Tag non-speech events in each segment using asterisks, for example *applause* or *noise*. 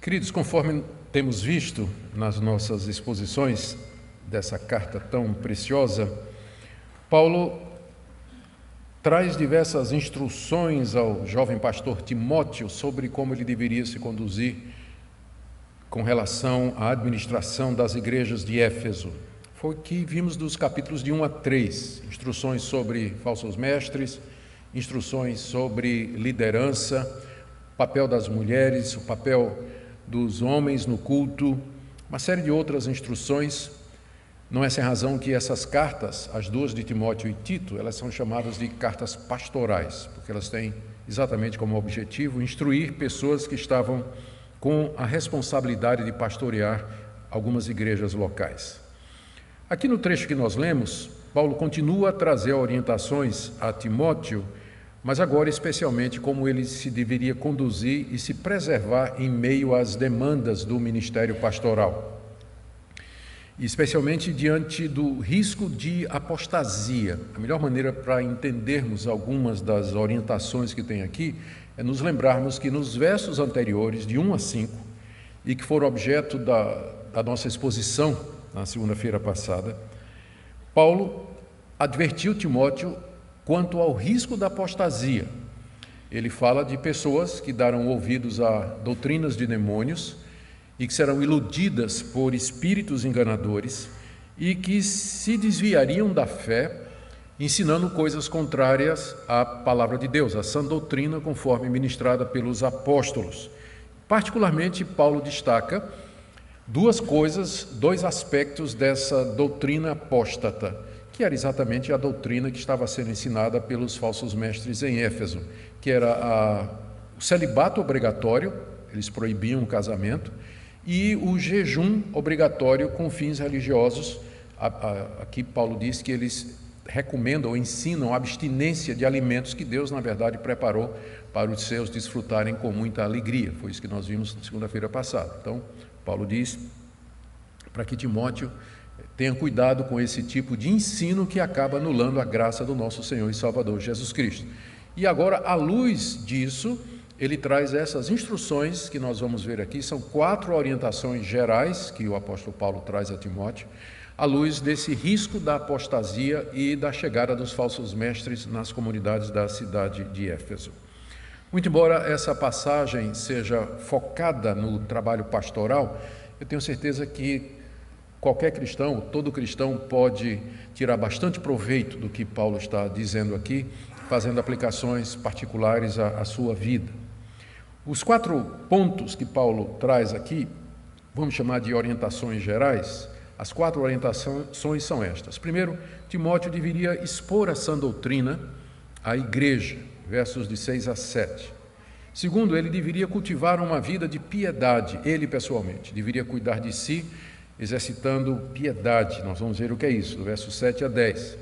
Queridos, conforme temos visto nas nossas exposições dessa carta tão preciosa, Paulo traz diversas instruções ao jovem pastor Timóteo sobre como ele deveria se conduzir com relação à administração das igrejas de Éfeso. Foi o que vimos dos capítulos de 1 a 3, instruções sobre falsos mestres, instruções sobre liderança, papel das mulheres, o papel dos homens no culto, uma série de outras instruções. Não é sem razão que essas cartas, as duas de Timóteo e Tito, elas são chamadas de cartas pastorais, porque elas têm exatamente como objetivo instruir pessoas que estavam com a responsabilidade de pastorear algumas igrejas locais. Aqui no trecho que nós lemos, Paulo continua a trazer orientações a Timóteo mas agora especialmente como ele se deveria conduzir e se preservar em meio às demandas do ministério pastoral. Especialmente diante do risco de apostasia. A melhor maneira para entendermos algumas das orientações que tem aqui é nos lembrarmos que nos versos anteriores, de 1 a 5, e que foram objeto da, da nossa exposição na segunda-feira passada, Paulo advertiu Timóteo quanto ao risco da apostasia. Ele fala de pessoas que darão ouvidos a doutrinas de demônios e que serão iludidas por espíritos enganadores e que se desviariam da fé, ensinando coisas contrárias à palavra de Deus, a sã doutrina conforme ministrada pelos apóstolos. Particularmente, Paulo destaca duas coisas, dois aspectos dessa doutrina apóstata que era exatamente a doutrina que estava sendo ensinada pelos falsos mestres em Éfeso, que era a, o celibato obrigatório, eles proibiam o casamento, e o jejum obrigatório com fins religiosos. Aqui Paulo diz que eles recomendam ou ensinam a abstinência de alimentos que Deus, na verdade, preparou para os seus desfrutarem com muita alegria. Foi isso que nós vimos na segunda-feira passada. Então, Paulo diz para que Timóteo Tenha cuidado com esse tipo de ensino que acaba anulando a graça do nosso Senhor e Salvador Jesus Cristo. E agora, à luz disso, ele traz essas instruções que nós vamos ver aqui, são quatro orientações gerais que o apóstolo Paulo traz a Timóteo, à luz desse risco da apostasia e da chegada dos falsos mestres nas comunidades da cidade de Éfeso. Muito embora essa passagem seja focada no trabalho pastoral, eu tenho certeza que Qualquer cristão, todo cristão pode tirar bastante proveito do que Paulo está dizendo aqui, fazendo aplicações particulares à, à sua vida. Os quatro pontos que Paulo traz aqui, vamos chamar de orientações gerais, as quatro orientações são estas. Primeiro, Timóteo deveria expor a sã doutrina à igreja, versos de 6 a 7. Segundo, ele deveria cultivar uma vida de piedade, ele pessoalmente, deveria cuidar de si exercitando piedade. Nós vamos ver o que é isso, do verso 7 a 10.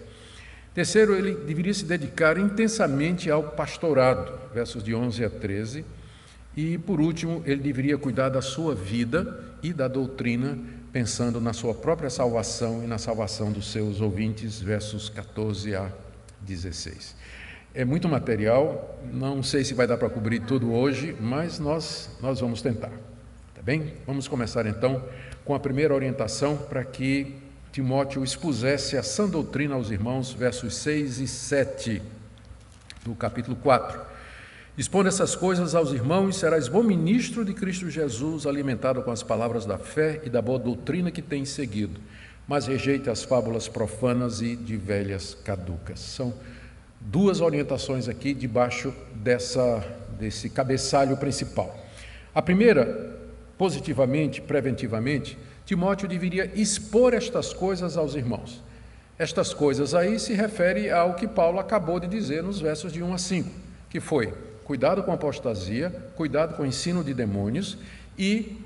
Terceiro, ele deveria se dedicar intensamente ao pastorado, versos de 11 a 13. E, por último, ele deveria cuidar da sua vida e da doutrina, pensando na sua própria salvação e na salvação dos seus ouvintes, versos 14 a 16. É muito material, não sei se vai dar para cobrir tudo hoje, mas nós, nós vamos tentar. Tá bem? Vamos começar então com a primeira orientação para que Timóteo expusesse a sã doutrina aos irmãos, versos 6 e 7 do capítulo 4. Expondo essas coisas aos irmãos, serás bom ministro de Cristo Jesus, alimentado com as palavras da fé e da boa doutrina que tens seguido, mas rejeite as fábulas profanas e de velhas caducas. São duas orientações aqui debaixo dessa, desse cabeçalho principal. A primeira positivamente, preventivamente, Timóteo deveria expor estas coisas aos irmãos. Estas coisas aí se refere ao que Paulo acabou de dizer nos versos de 1 a 5, que foi cuidado com a apostasia, cuidado com o ensino de demônios e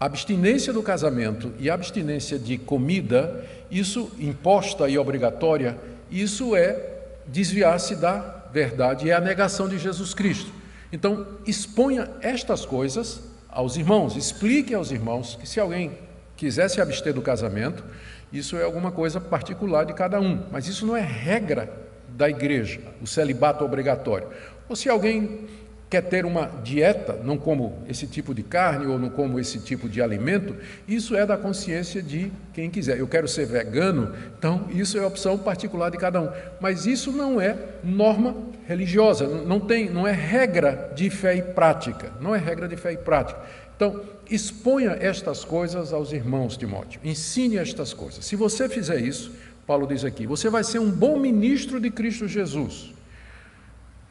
abstinência do casamento e abstinência de comida, isso imposta e obrigatória, isso é desviar-se da verdade, é a negação de Jesus Cristo. Então, exponha estas coisas aos irmãos, explique aos irmãos que se alguém quiser se abster do casamento, isso é alguma coisa particular de cada um, mas isso não é regra da igreja, o celibato obrigatório. Ou se alguém quer ter uma dieta, não como esse tipo de carne ou não como esse tipo de alimento, isso é da consciência de quem quiser. Eu quero ser vegano, então isso é opção particular de cada um. Mas isso não é norma religiosa, não tem, não é regra de fé e prática, não é regra de fé e prática. Então, exponha estas coisas aos irmãos, Timóteo. Ensine estas coisas. Se você fizer isso, Paulo diz aqui, você vai ser um bom ministro de Cristo Jesus.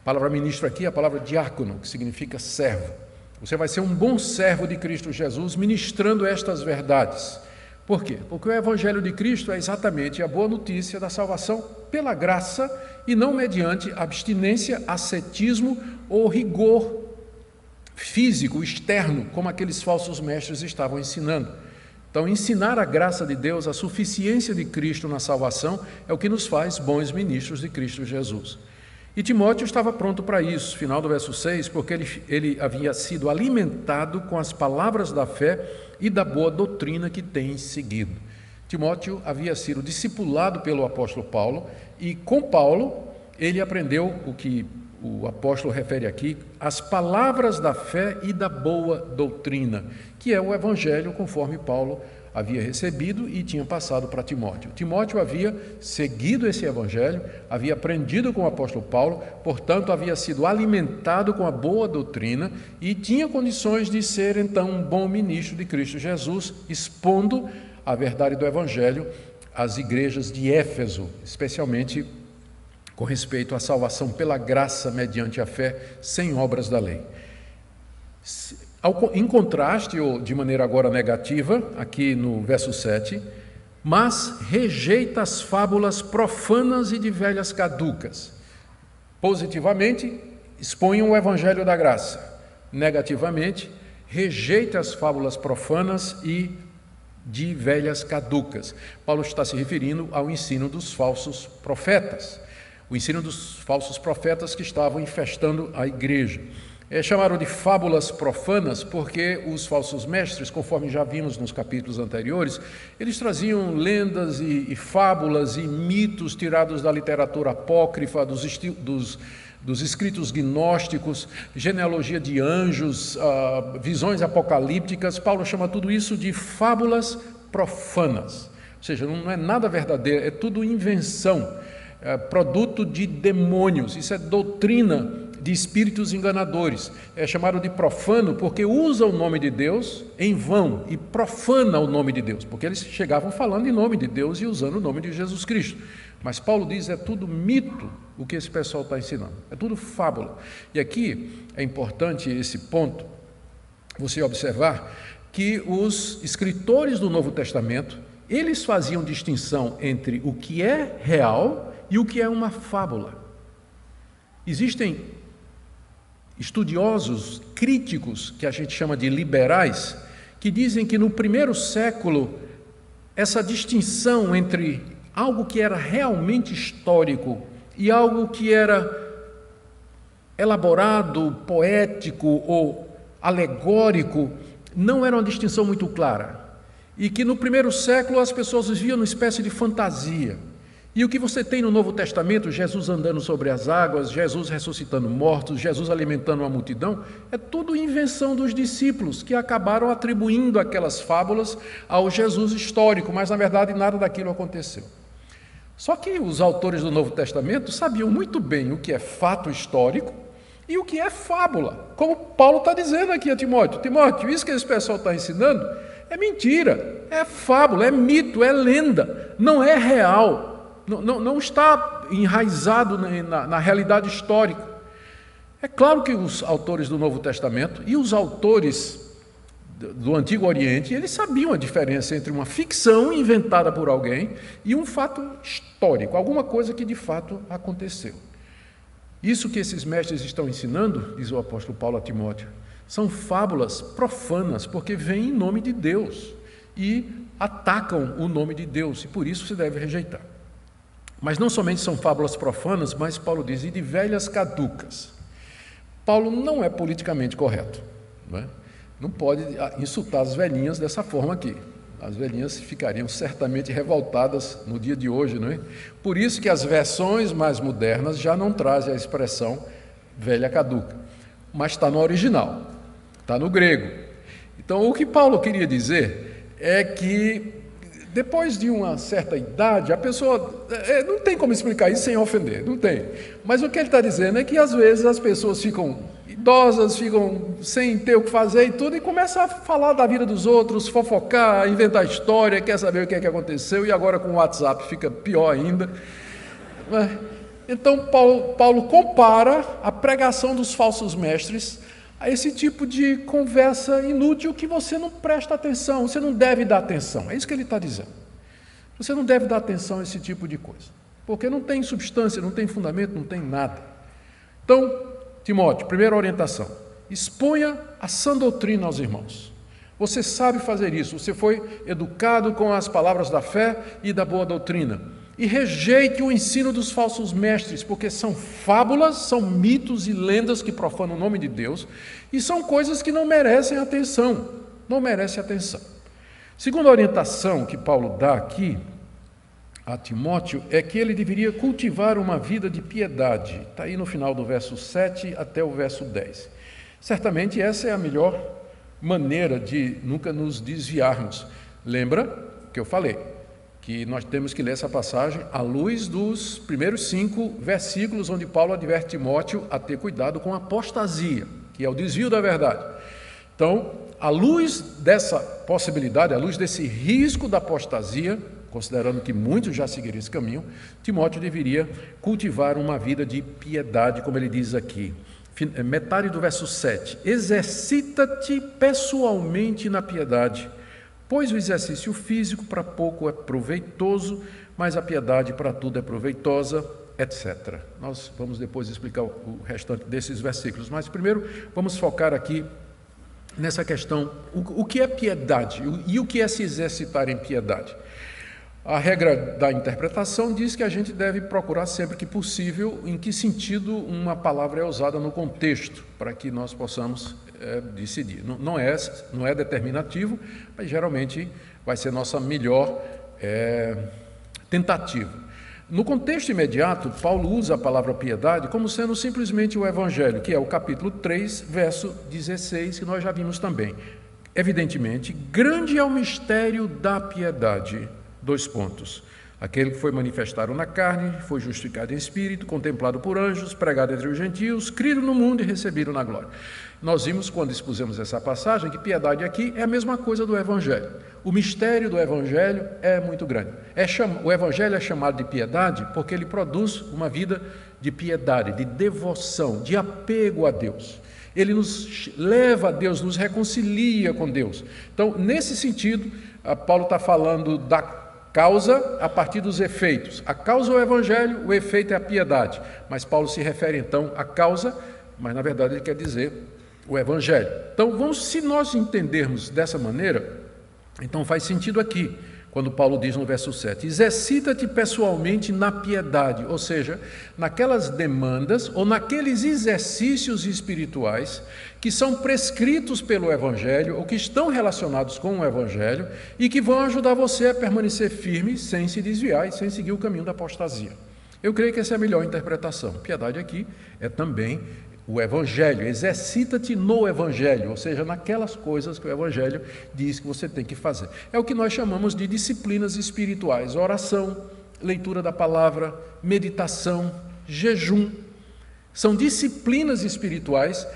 A palavra ministro aqui é a palavra diácono, que significa servo. Você vai ser um bom servo de Cristo Jesus ministrando estas verdades. Por quê? Porque o Evangelho de Cristo é exatamente a boa notícia da salvação pela graça e não mediante abstinência, ascetismo ou rigor físico, externo, como aqueles falsos mestres estavam ensinando. Então, ensinar a graça de Deus, a suficiência de Cristo na salvação, é o que nos faz bons ministros de Cristo Jesus. E Timóteo estava pronto para isso, final do verso 6, porque ele, ele havia sido alimentado com as palavras da fé e da boa doutrina que tem seguido. Timóteo havia sido discipulado pelo apóstolo Paulo e com Paulo ele aprendeu o que o apóstolo refere aqui as palavras da fé e da boa doutrina, que é o evangelho conforme Paulo havia recebido e tinha passado para Timóteo. Timóteo havia seguido esse evangelho, havia aprendido com o apóstolo Paulo, portanto, havia sido alimentado com a boa doutrina e tinha condições de ser então um bom ministro de Cristo Jesus, expondo a verdade do evangelho às igrejas de Éfeso, especialmente com respeito à salvação pela graça mediante a fé, sem obras da lei. Em contraste, ou de maneira agora negativa, aqui no verso 7, mas rejeita as fábulas profanas e de velhas caducas. Positivamente, expõe o evangelho da graça. Negativamente, rejeita as fábulas profanas e de velhas caducas. Paulo está se referindo ao ensino dos falsos profetas o ensino dos falsos profetas que estavam infestando a igreja. É, chamaram de fábulas profanas porque os falsos mestres, conforme já vimos nos capítulos anteriores, eles traziam lendas e, e fábulas e mitos tirados da literatura apócrifa, dos, dos, dos escritos gnósticos, genealogia de anjos, ah, visões apocalípticas. Paulo chama tudo isso de fábulas profanas. Ou seja, não é nada verdadeiro, é tudo invenção é, produto de demônios, isso é doutrina de espíritos enganadores. É chamado de profano porque usa o nome de Deus em vão e profana o nome de Deus, porque eles chegavam falando em nome de Deus e usando o nome de Jesus Cristo. Mas Paulo diz é tudo mito o que esse pessoal está ensinando, é tudo fábula. E aqui é importante esse ponto, você observar que os escritores do Novo Testamento eles faziam distinção entre o que é real e o que é uma fábula. Existem estudiosos críticos, que a gente chama de liberais, que dizem que no primeiro século essa distinção entre algo que era realmente histórico e algo que era elaborado, poético ou alegórico, não era uma distinção muito clara. E que no primeiro século as pessoas viviam numa espécie de fantasia. E o que você tem no Novo Testamento, Jesus andando sobre as águas, Jesus ressuscitando mortos, Jesus alimentando uma multidão, é tudo invenção dos discípulos que acabaram atribuindo aquelas fábulas ao Jesus histórico, mas na verdade nada daquilo aconteceu. Só que os autores do Novo Testamento sabiam muito bem o que é fato histórico e o que é fábula, como Paulo está dizendo aqui a Timóteo: Timóteo, isso que esse pessoal está ensinando é mentira, é fábula, é mito, é lenda, não é real não, não, está enraizado na, na, na realidade histórica. É claro que os autores do Novo Testamento e os autores do Antigo Oriente, eles sabiam a diferença entre uma ficção inventada por alguém e um fato histórico, alguma coisa que de fato aconteceu. Isso que esses mestres estão ensinando, diz o apóstolo Paulo a Timóteo, são fábulas profanas, porque vêm em nome de Deus e atacam o nome de Deus, e por isso se deve rejeitar. Mas não somente são fábulas profanas, mas Paulo diz, e de velhas caducas. Paulo não é politicamente correto. Não, é? não pode ah, insultar as velhinhas dessa forma aqui. As velhinhas ficariam certamente revoltadas no dia de hoje, não é? Por isso que as versões mais modernas já não trazem a expressão velha caduca. mas está no original, está no grego. Então, o que Paulo queria dizer é que depois de uma certa idade, a pessoa. É, não tem como explicar isso sem ofender, não tem. Mas o que ele está dizendo é que às vezes as pessoas ficam idosas, ficam sem ter o que fazer e tudo, e começam a falar da vida dos outros, fofocar, inventar história, quer saber o que é que aconteceu, e agora com o WhatsApp fica pior ainda. Então, Paulo, Paulo compara a pregação dos falsos mestres a esse tipo de conversa inútil que você não presta atenção, você não deve dar atenção. É isso que ele está dizendo. Você não deve dar atenção a esse tipo de coisa, porque não tem substância, não tem fundamento, não tem nada. Então, Timóteo, primeira orientação: exponha a sã doutrina aos irmãos. Você sabe fazer isso, você foi educado com as palavras da fé e da boa doutrina e rejeite o ensino dos falsos mestres, porque são fábulas, são mitos e lendas que profanam o nome de Deus e são coisas que não merecem atenção, não merecem atenção. Segunda orientação que Paulo dá aqui a Timóteo é que ele deveria cultivar uma vida de piedade. Está aí no final do verso 7 até o verso 10. Certamente essa é a melhor maneira de nunca nos desviarmos. Lembra que eu falei? Que nós temos que ler essa passagem à luz dos primeiros cinco versículos, onde Paulo adverte Timóteo a ter cuidado com a apostasia, que é o desvio da verdade. Então, à luz dessa possibilidade, à luz desse risco da apostasia, considerando que muitos já seguiriam esse caminho, Timóteo deveria cultivar uma vida de piedade, como ele diz aqui. Metade do verso 7. Exercita-te pessoalmente na piedade Pois o exercício físico para pouco é proveitoso, mas a piedade para tudo é proveitosa, etc. Nós vamos depois explicar o restante desses versículos, mas primeiro vamos focar aqui nessa questão: o, o que é piedade e o que é se exercitar em piedade? A regra da interpretação diz que a gente deve procurar sempre que possível em que sentido uma palavra é usada no contexto, para que nós possamos é, decidir. Não, não, é, não é determinativo, mas geralmente vai ser nossa melhor é, tentativa. No contexto imediato, Paulo usa a palavra piedade como sendo simplesmente o Evangelho, que é o capítulo 3, verso 16, que nós já vimos também. Evidentemente, grande é o mistério da piedade. Dois pontos. Aquele que foi manifestado na carne, foi justificado em espírito, contemplado por anjos, pregado entre os gentios, crido no mundo e recebido na glória. Nós vimos, quando expusemos essa passagem, que piedade aqui é a mesma coisa do Evangelho. O mistério do Evangelho é muito grande. É cham... O Evangelho é chamado de piedade porque ele produz uma vida de piedade, de devoção, de apego a Deus. Ele nos leva a Deus, nos reconcilia com Deus. Então, nesse sentido, Paulo está falando da causa a partir dos efeitos. A causa é o Evangelho, o efeito é a piedade. Mas Paulo se refere então à causa, mas na verdade ele quer dizer o Evangelho. Então, vamos, se nós entendermos dessa maneira, então faz sentido aqui, quando Paulo diz no verso 7: exercita-te pessoalmente na piedade, ou seja, naquelas demandas ou naqueles exercícios espirituais que são prescritos pelo Evangelho ou que estão relacionados com o Evangelho e que vão ajudar você a permanecer firme sem se desviar e sem seguir o caminho da apostasia. Eu creio que essa é a melhor interpretação. Piedade aqui é também o Evangelho, exercita-te no Evangelho, ou seja, naquelas coisas que o Evangelho diz que você tem que fazer. É o que nós chamamos de disciplinas espirituais: oração, leitura da palavra, meditação, jejum. São disciplinas espirituais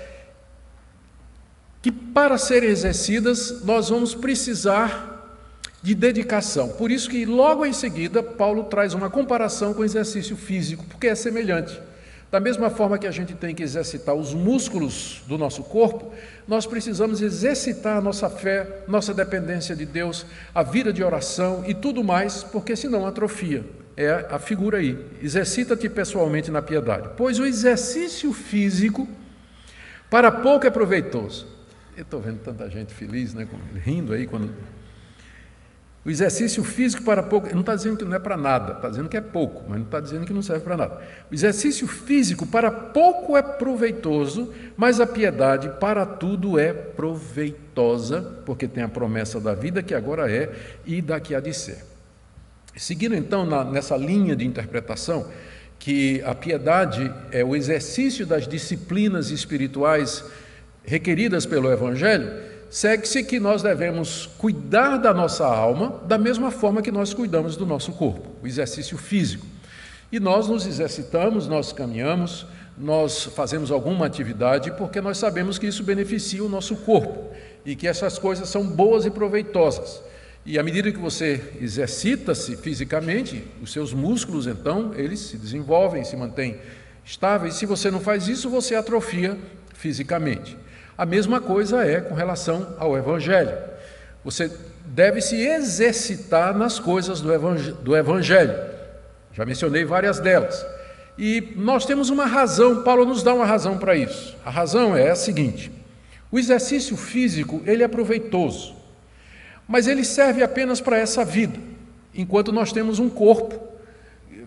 que, para serem exercidas, nós vamos precisar de dedicação. Por isso que logo em seguida Paulo traz uma comparação com o exercício físico, porque é semelhante. Da mesma forma que a gente tem que exercitar os músculos do nosso corpo, nós precisamos exercitar a nossa fé, nossa dependência de Deus, a vida de oração e tudo mais, porque senão atrofia. É a figura aí. Exercita-te pessoalmente na piedade, pois o exercício físico para pouco é proveitoso. Eu estou vendo tanta gente feliz, né, rindo aí quando o exercício físico para pouco, não está dizendo que não é para nada, está dizendo que é pouco, mas não está dizendo que não serve para nada. O exercício físico para pouco é proveitoso, mas a piedade para tudo é proveitosa, porque tem a promessa da vida que agora é e da que há de ser. Seguindo então na, nessa linha de interpretação, que a piedade é o exercício das disciplinas espirituais requeridas pelo Evangelho, segue-se que nós devemos cuidar da nossa alma da mesma forma que nós cuidamos do nosso corpo, o exercício físico. E nós nos exercitamos, nós caminhamos, nós fazemos alguma atividade porque nós sabemos que isso beneficia o nosso corpo e que essas coisas são boas e proveitosas. E à medida que você exercita-se fisicamente, os seus músculos então, eles se desenvolvem, se mantêm estáveis. Se você não faz isso, você atrofia fisicamente. A mesma coisa é com relação ao evangelho. Você deve se exercitar nas coisas do evangelho. Já mencionei várias delas. E nós temos uma razão, Paulo nos dá uma razão para isso. A razão é a seguinte: o exercício físico, ele é proveitoso, mas ele serve apenas para essa vida, enquanto nós temos um corpo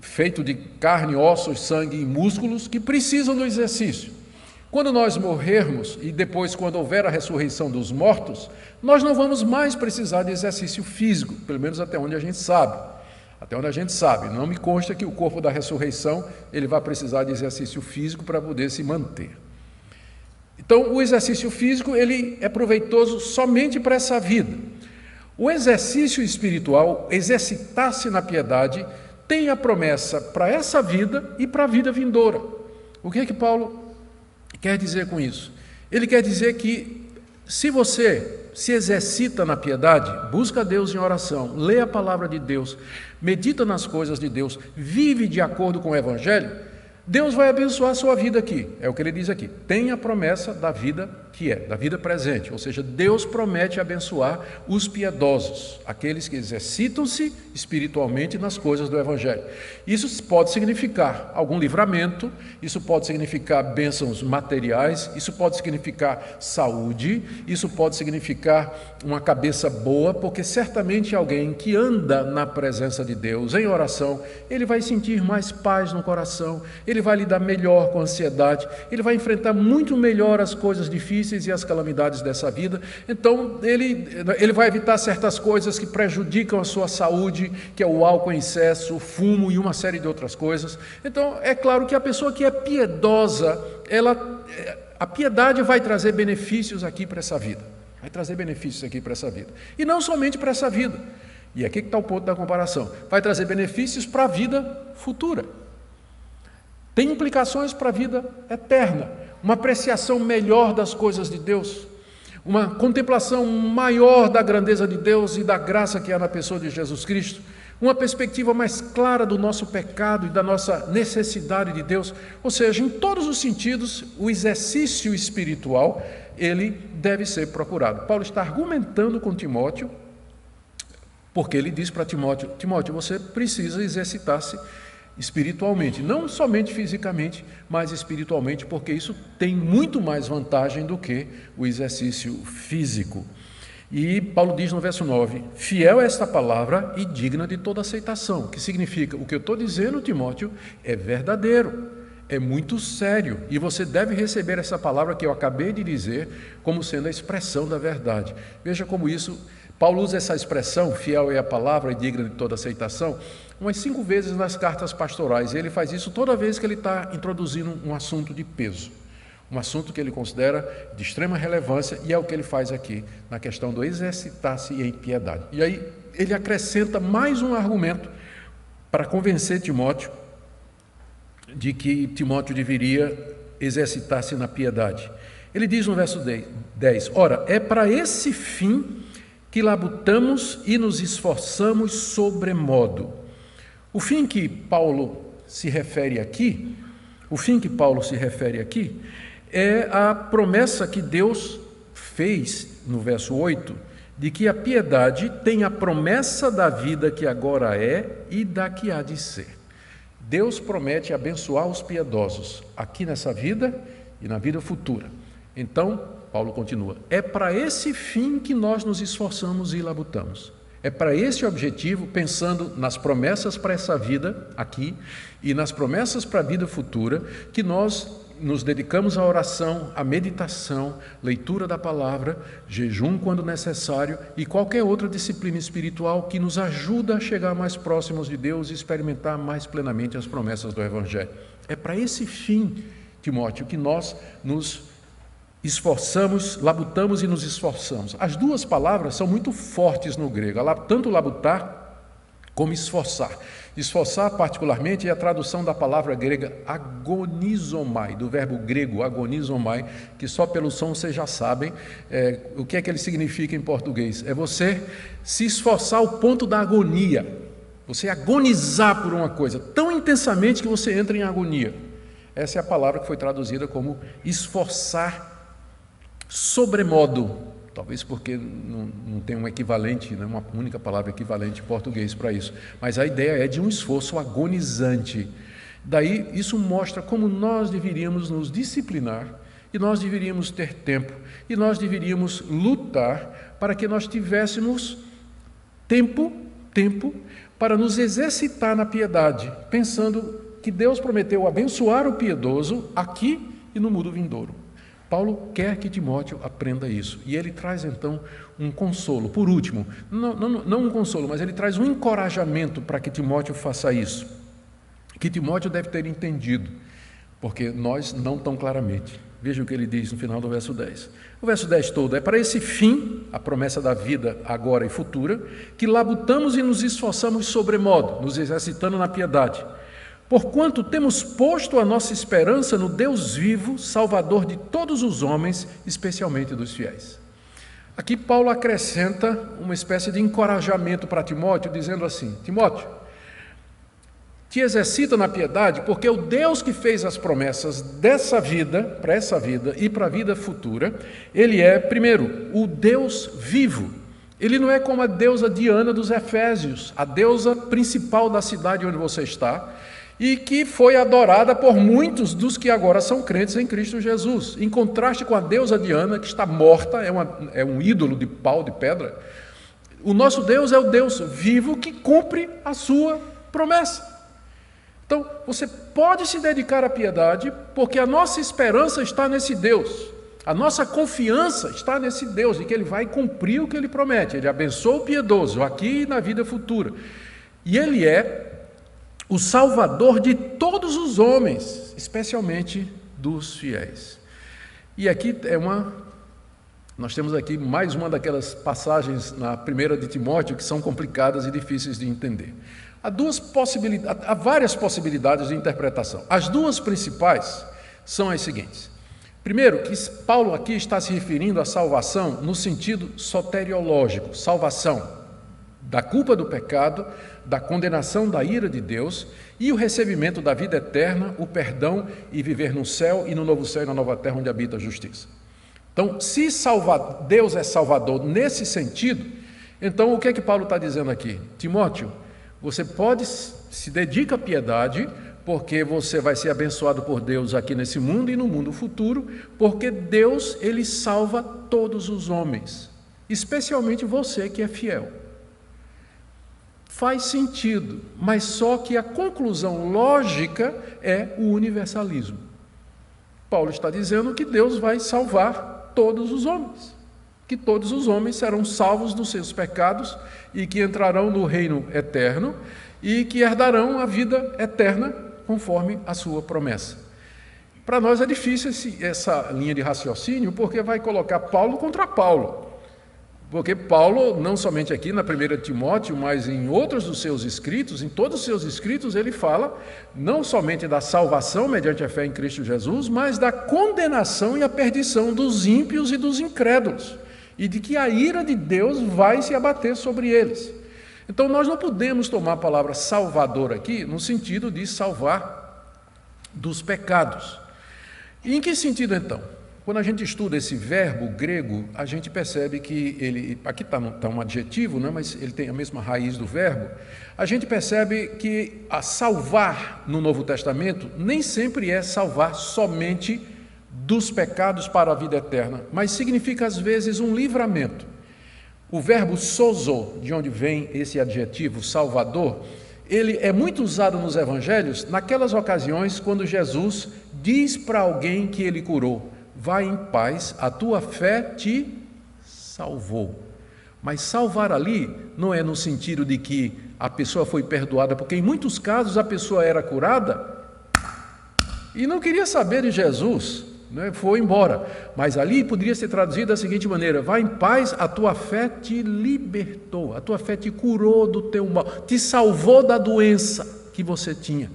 feito de carne, ossos, sangue e músculos que precisam do exercício. Quando nós morrermos e depois quando houver a ressurreição dos mortos, nós não vamos mais precisar de exercício físico, pelo menos até onde a gente sabe. Até onde a gente sabe, não me consta que o corpo da ressurreição ele vai precisar de exercício físico para poder se manter. Então, o exercício físico ele é proveitoso somente para essa vida. O exercício espiritual, exercitar-se na piedade, tem a promessa para essa vida e para a vida vindoura. O que é que Paulo quer dizer com isso? Ele quer dizer que se você se exercita na piedade, busca Deus em oração, lê a palavra de Deus, medita nas coisas de Deus, vive de acordo com o Evangelho, Deus vai abençoar a sua vida aqui. É o que ele diz aqui. Tem a promessa da vida que é, da vida presente. Ou seja, Deus promete abençoar os piedosos, aqueles que exercitam-se espiritualmente nas coisas do Evangelho. Isso pode significar algum livramento, isso pode significar bênçãos materiais, isso pode significar saúde, isso pode significar uma cabeça boa, porque certamente alguém que anda na presença de Deus, em oração, ele vai sentir mais paz no coração, ele vai lidar melhor com a ansiedade, ele vai enfrentar muito melhor as coisas difíceis e as calamidades dessa vida. Então, ele, ele vai evitar certas coisas que prejudicam a sua saúde, que é o álcool em excesso, o fumo e uma série de outras coisas. Então, é claro que a pessoa que é piedosa, ela, a piedade vai trazer benefícios aqui para essa vida. Vai trazer benefícios aqui para essa vida. E não somente para essa vida. E aqui que está o ponto da comparação. Vai trazer benefícios para a vida futura. Tem implicações para a vida eterna, uma apreciação melhor das coisas de Deus, uma contemplação maior da grandeza de Deus e da graça que há na pessoa de Jesus Cristo, uma perspectiva mais clara do nosso pecado e da nossa necessidade de Deus. Ou seja, em todos os sentidos, o exercício espiritual, ele deve ser procurado. Paulo está argumentando com Timóteo, porque ele diz para Timóteo: Timóteo, você precisa exercitar-se espiritualmente, não somente fisicamente, mas espiritualmente, porque isso tem muito mais vantagem do que o exercício físico. E Paulo diz no verso 9: Fiel é esta palavra e digna de toda aceitação, que significa o que eu estou dizendo, Timóteo, é verdadeiro, é muito sério, e você deve receber essa palavra que eu acabei de dizer como sendo a expressão da verdade. Veja como isso Paulo usa essa expressão, fiel é a palavra e digna de toda aceitação, umas cinco vezes nas cartas pastorais. E ele faz isso toda vez que ele está introduzindo um assunto de peso, um assunto que ele considera de extrema relevância, e é o que ele faz aqui, na questão do exercitar-se em piedade. E aí ele acrescenta mais um argumento para convencer Timóteo de que Timóteo deveria exercitar-se na piedade. Ele diz no verso 10: Ora, é para esse fim que labutamos e nos esforçamos sobremodo. O fim que Paulo se refere aqui, o fim que Paulo se refere aqui, é a promessa que Deus fez no verso 8, de que a piedade tem a promessa da vida que agora é e da que há de ser. Deus promete abençoar os piedosos aqui nessa vida e na vida futura. Então, Paulo continua: é para esse fim que nós nos esforçamos e labutamos. É para esse objetivo, pensando nas promessas para essa vida aqui e nas promessas para a vida futura, que nós nos dedicamos à oração, à meditação, leitura da palavra, jejum quando necessário e qualquer outra disciplina espiritual que nos ajuda a chegar mais próximos de Deus e experimentar mais plenamente as promessas do Evangelho. É para esse fim, Timóteo, que nós nos esforçamos, labutamos e nos esforçamos. As duas palavras são muito fortes no grego, tanto labutar como esforçar. Esforçar, particularmente, é a tradução da palavra grega agonizomai, do verbo grego agonizomai, que só pelo som vocês já sabem é, o que é que ele significa em português. É você se esforçar ao ponto da agonia, você agonizar por uma coisa tão intensamente que você entra em agonia. Essa é a palavra que foi traduzida como esforçar sobremodo Talvez porque não, não tem um equivalente, né, uma única palavra equivalente em português para isso. Mas a ideia é de um esforço agonizante. Daí, isso mostra como nós deveríamos nos disciplinar e nós deveríamos ter tempo e nós deveríamos lutar para que nós tivéssemos tempo, tempo para nos exercitar na piedade, pensando que Deus prometeu abençoar o piedoso aqui e no mundo vindouro. Paulo quer que Timóteo aprenda isso. E ele traz então um consolo. Por último, não, não, não um consolo, mas ele traz um encorajamento para que Timóteo faça isso. Que Timóteo deve ter entendido, porque nós não tão claramente. Veja o que ele diz no final do verso 10. O verso 10 todo é para esse fim, a promessa da vida agora e futura, que labutamos e nos esforçamos sobremodo, nos exercitando na piedade Porquanto temos posto a nossa esperança no Deus vivo, Salvador de todos os homens, especialmente dos fiéis. Aqui Paulo acrescenta uma espécie de encorajamento para Timóteo, dizendo assim: Timóteo, te exercita na piedade, porque o Deus que fez as promessas dessa vida, para essa vida e para a vida futura, ele é, primeiro, o Deus vivo. Ele não é como a deusa Diana dos Efésios, a deusa principal da cidade onde você está, e que foi adorada por muitos dos que agora são crentes em Cristo Jesus. Em contraste com a deusa Diana, que está morta, é, uma, é um ídolo de pau, de pedra, o nosso Deus é o Deus vivo que cumpre a sua promessa. Então, você pode se dedicar à piedade, porque a nossa esperança está nesse Deus. A nossa confiança está nesse Deus e que Ele vai cumprir o que Ele promete. Ele abençoa o piedoso aqui e na vida futura. E Ele é o Salvador de todos os homens, especialmente dos fiéis. E aqui é uma. Nós temos aqui mais uma daquelas passagens na primeira de Timóteo que são complicadas e difíceis de entender. Há, duas possibilidades, há várias possibilidades de interpretação. As duas principais são as seguintes. Primeiro, que Paulo aqui está se referindo à salvação no sentido soteriológico, salvação da culpa do pecado, da condenação da ira de Deus e o recebimento da vida eterna, o perdão e viver no céu e no novo céu e na nova terra onde habita a justiça. Então, se salva, Deus é salvador nesse sentido, então o que é que Paulo está dizendo aqui? Timóteo, você pode se dedica à piedade, porque você vai ser abençoado por Deus aqui nesse mundo e no mundo futuro, porque Deus ele salva todos os homens, especialmente você que é fiel faz sentido, mas só que a conclusão lógica é o universalismo. Paulo está dizendo que Deus vai salvar todos os homens, que todos os homens serão salvos dos seus pecados e que entrarão no reino eterno e que herdarão a vida eterna conforme a sua promessa. Para nós é difícil esse, essa linha de raciocínio, porque vai colocar Paulo contra Paulo. Porque Paulo, não somente aqui na 1 Timóteo, mas em outros dos seus escritos, em todos os seus escritos, ele fala não somente da salvação mediante a fé em Cristo Jesus, mas da condenação e a perdição dos ímpios e dos incrédulos, e de que a ira de Deus vai se abater sobre eles. Então nós não podemos tomar a palavra salvador aqui no sentido de salvar dos pecados. E em que sentido então? Quando a gente estuda esse verbo grego, a gente percebe que ele, aqui está tá um adjetivo, né, mas ele tem a mesma raiz do verbo. A gente percebe que a salvar no Novo Testamento nem sempre é salvar somente dos pecados para a vida eterna, mas significa às vezes um livramento. O verbo sozo, de onde vem esse adjetivo salvador, ele é muito usado nos evangelhos naquelas ocasiões quando Jesus diz para alguém que ele curou: Vai em paz, a tua fé te salvou. Mas salvar ali não é no sentido de que a pessoa foi perdoada, porque em muitos casos a pessoa era curada e não queria saber de Jesus, né? foi embora. Mas ali poderia ser traduzido da seguinte maneira: Vai em paz, a tua fé te libertou, a tua fé te curou do teu mal, te salvou da doença que você tinha.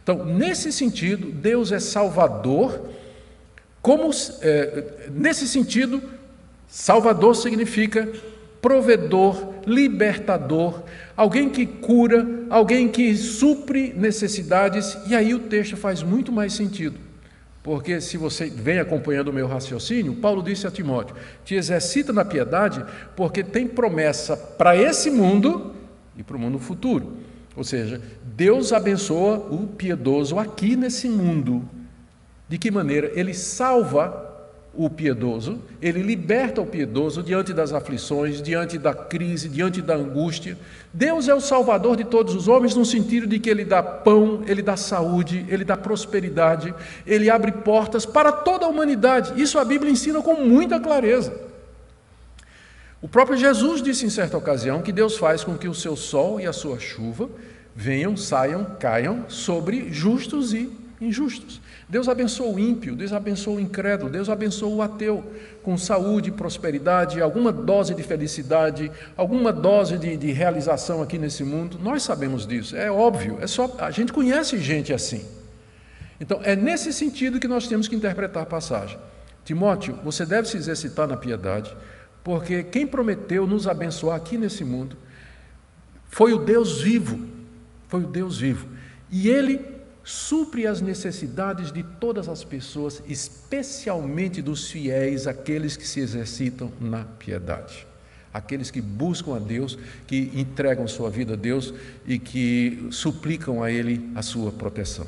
Então, nesse sentido, Deus é Salvador. Como é, nesse sentido, Salvador significa provedor, libertador, alguém que cura, alguém que supre necessidades, e aí o texto faz muito mais sentido. Porque se você vem acompanhando o meu raciocínio, Paulo disse a Timóteo: te exercita na piedade, porque tem promessa para esse mundo e para o mundo futuro. Ou seja, Deus abençoa o piedoso aqui nesse mundo. De que maneira? Ele salva o piedoso, ele liberta o piedoso diante das aflições, diante da crise, diante da angústia. Deus é o salvador de todos os homens, no sentido de que ele dá pão, ele dá saúde, ele dá prosperidade, ele abre portas para toda a humanidade. Isso a Bíblia ensina com muita clareza. O próprio Jesus disse em certa ocasião que Deus faz com que o seu sol e a sua chuva venham, saiam, caiam sobre justos e injustos. Deus abençoa o ímpio, Deus abençoa o incrédulo, Deus abençoa o ateu com saúde, prosperidade, alguma dose de felicidade, alguma dose de, de, realização aqui nesse mundo. Nós sabemos disso, é óbvio, é só a gente conhece gente assim. Então é nesse sentido que nós temos que interpretar a passagem. Timóteo, você deve se exercitar na piedade, porque quem prometeu nos abençoar aqui nesse mundo foi o Deus vivo, foi o Deus vivo. E ele supre as necessidades de todas as pessoas, especialmente dos fiéis, aqueles que se exercitam na piedade. Aqueles que buscam a Deus, que entregam sua vida a Deus e que suplicam a Ele a sua proteção.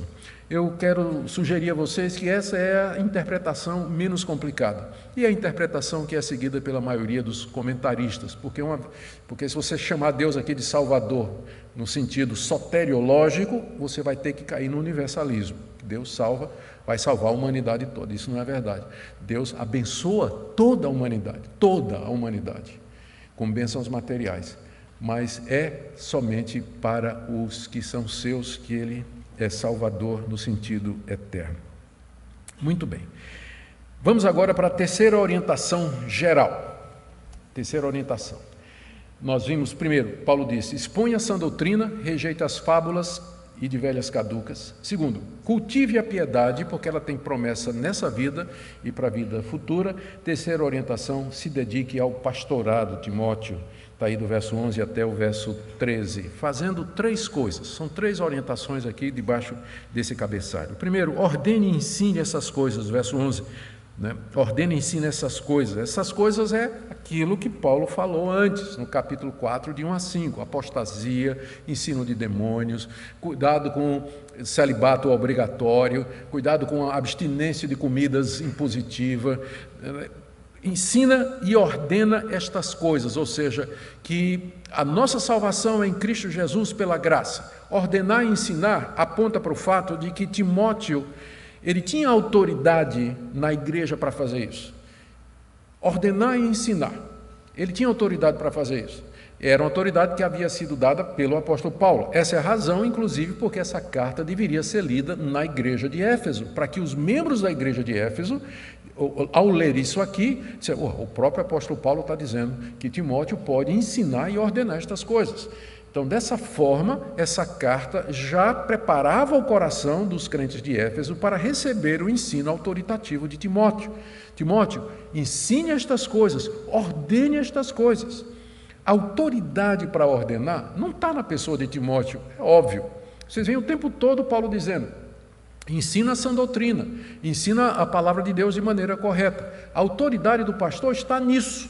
Eu quero sugerir a vocês que essa é a interpretação menos complicada e a interpretação que é seguida pela maioria dos comentaristas, porque, uma, porque se você chamar Deus aqui de Salvador no sentido soteriológico, você vai ter que cair no universalismo. Deus salva, vai salvar a humanidade toda. Isso não é verdade. Deus abençoa toda a humanidade, toda a humanidade, com bênçãos materiais, mas é somente para os que são seus que Ele é Salvador no sentido eterno. Muito bem. Vamos agora para a terceira orientação geral. Terceira orientação. Nós vimos, primeiro, Paulo disse: exponha a sã doutrina, rejeite as fábulas e de velhas caducas. Segundo, cultive a piedade, porque ela tem promessa nessa vida e para a vida futura. Terceira orientação, se dedique ao pastorado, Timóteo. Está aí do verso 11 até o verso 13, fazendo três coisas. São três orientações aqui debaixo desse cabeçalho. Primeiro, ordene e ensine essas coisas, verso 11. Né? Ordena e ensina essas coisas. Essas coisas é aquilo que Paulo falou antes, no capítulo 4, de 1 a 5: apostasia, ensino de demônios, cuidado com celibato obrigatório, cuidado com a abstinência de comidas impositiva. Ensina e ordena estas coisas, ou seja, que a nossa salvação é em Cristo Jesus pela graça. Ordenar e ensinar aponta para o fato de que Timóteo ele tinha autoridade na igreja para fazer isso. Ordenar e ensinar. Ele tinha autoridade para fazer isso. Era uma autoridade que havia sido dada pelo apóstolo Paulo. Essa é a razão, inclusive, porque essa carta deveria ser lida na igreja de Éfeso, para que os membros da igreja de Éfeso, ao ler isso aqui, o próprio apóstolo Paulo está dizendo que Timóteo pode ensinar e ordenar estas coisas. Então, dessa forma, essa carta já preparava o coração dos crentes de Éfeso para receber o ensino autoritativo de Timóteo. Timóteo, ensine estas coisas, ordene estas coisas. A autoridade para ordenar não está na pessoa de Timóteo, é óbvio. Vocês veem o tempo todo Paulo dizendo: ensina essa doutrina, ensina a palavra de Deus de maneira correta. A autoridade do pastor está nisso.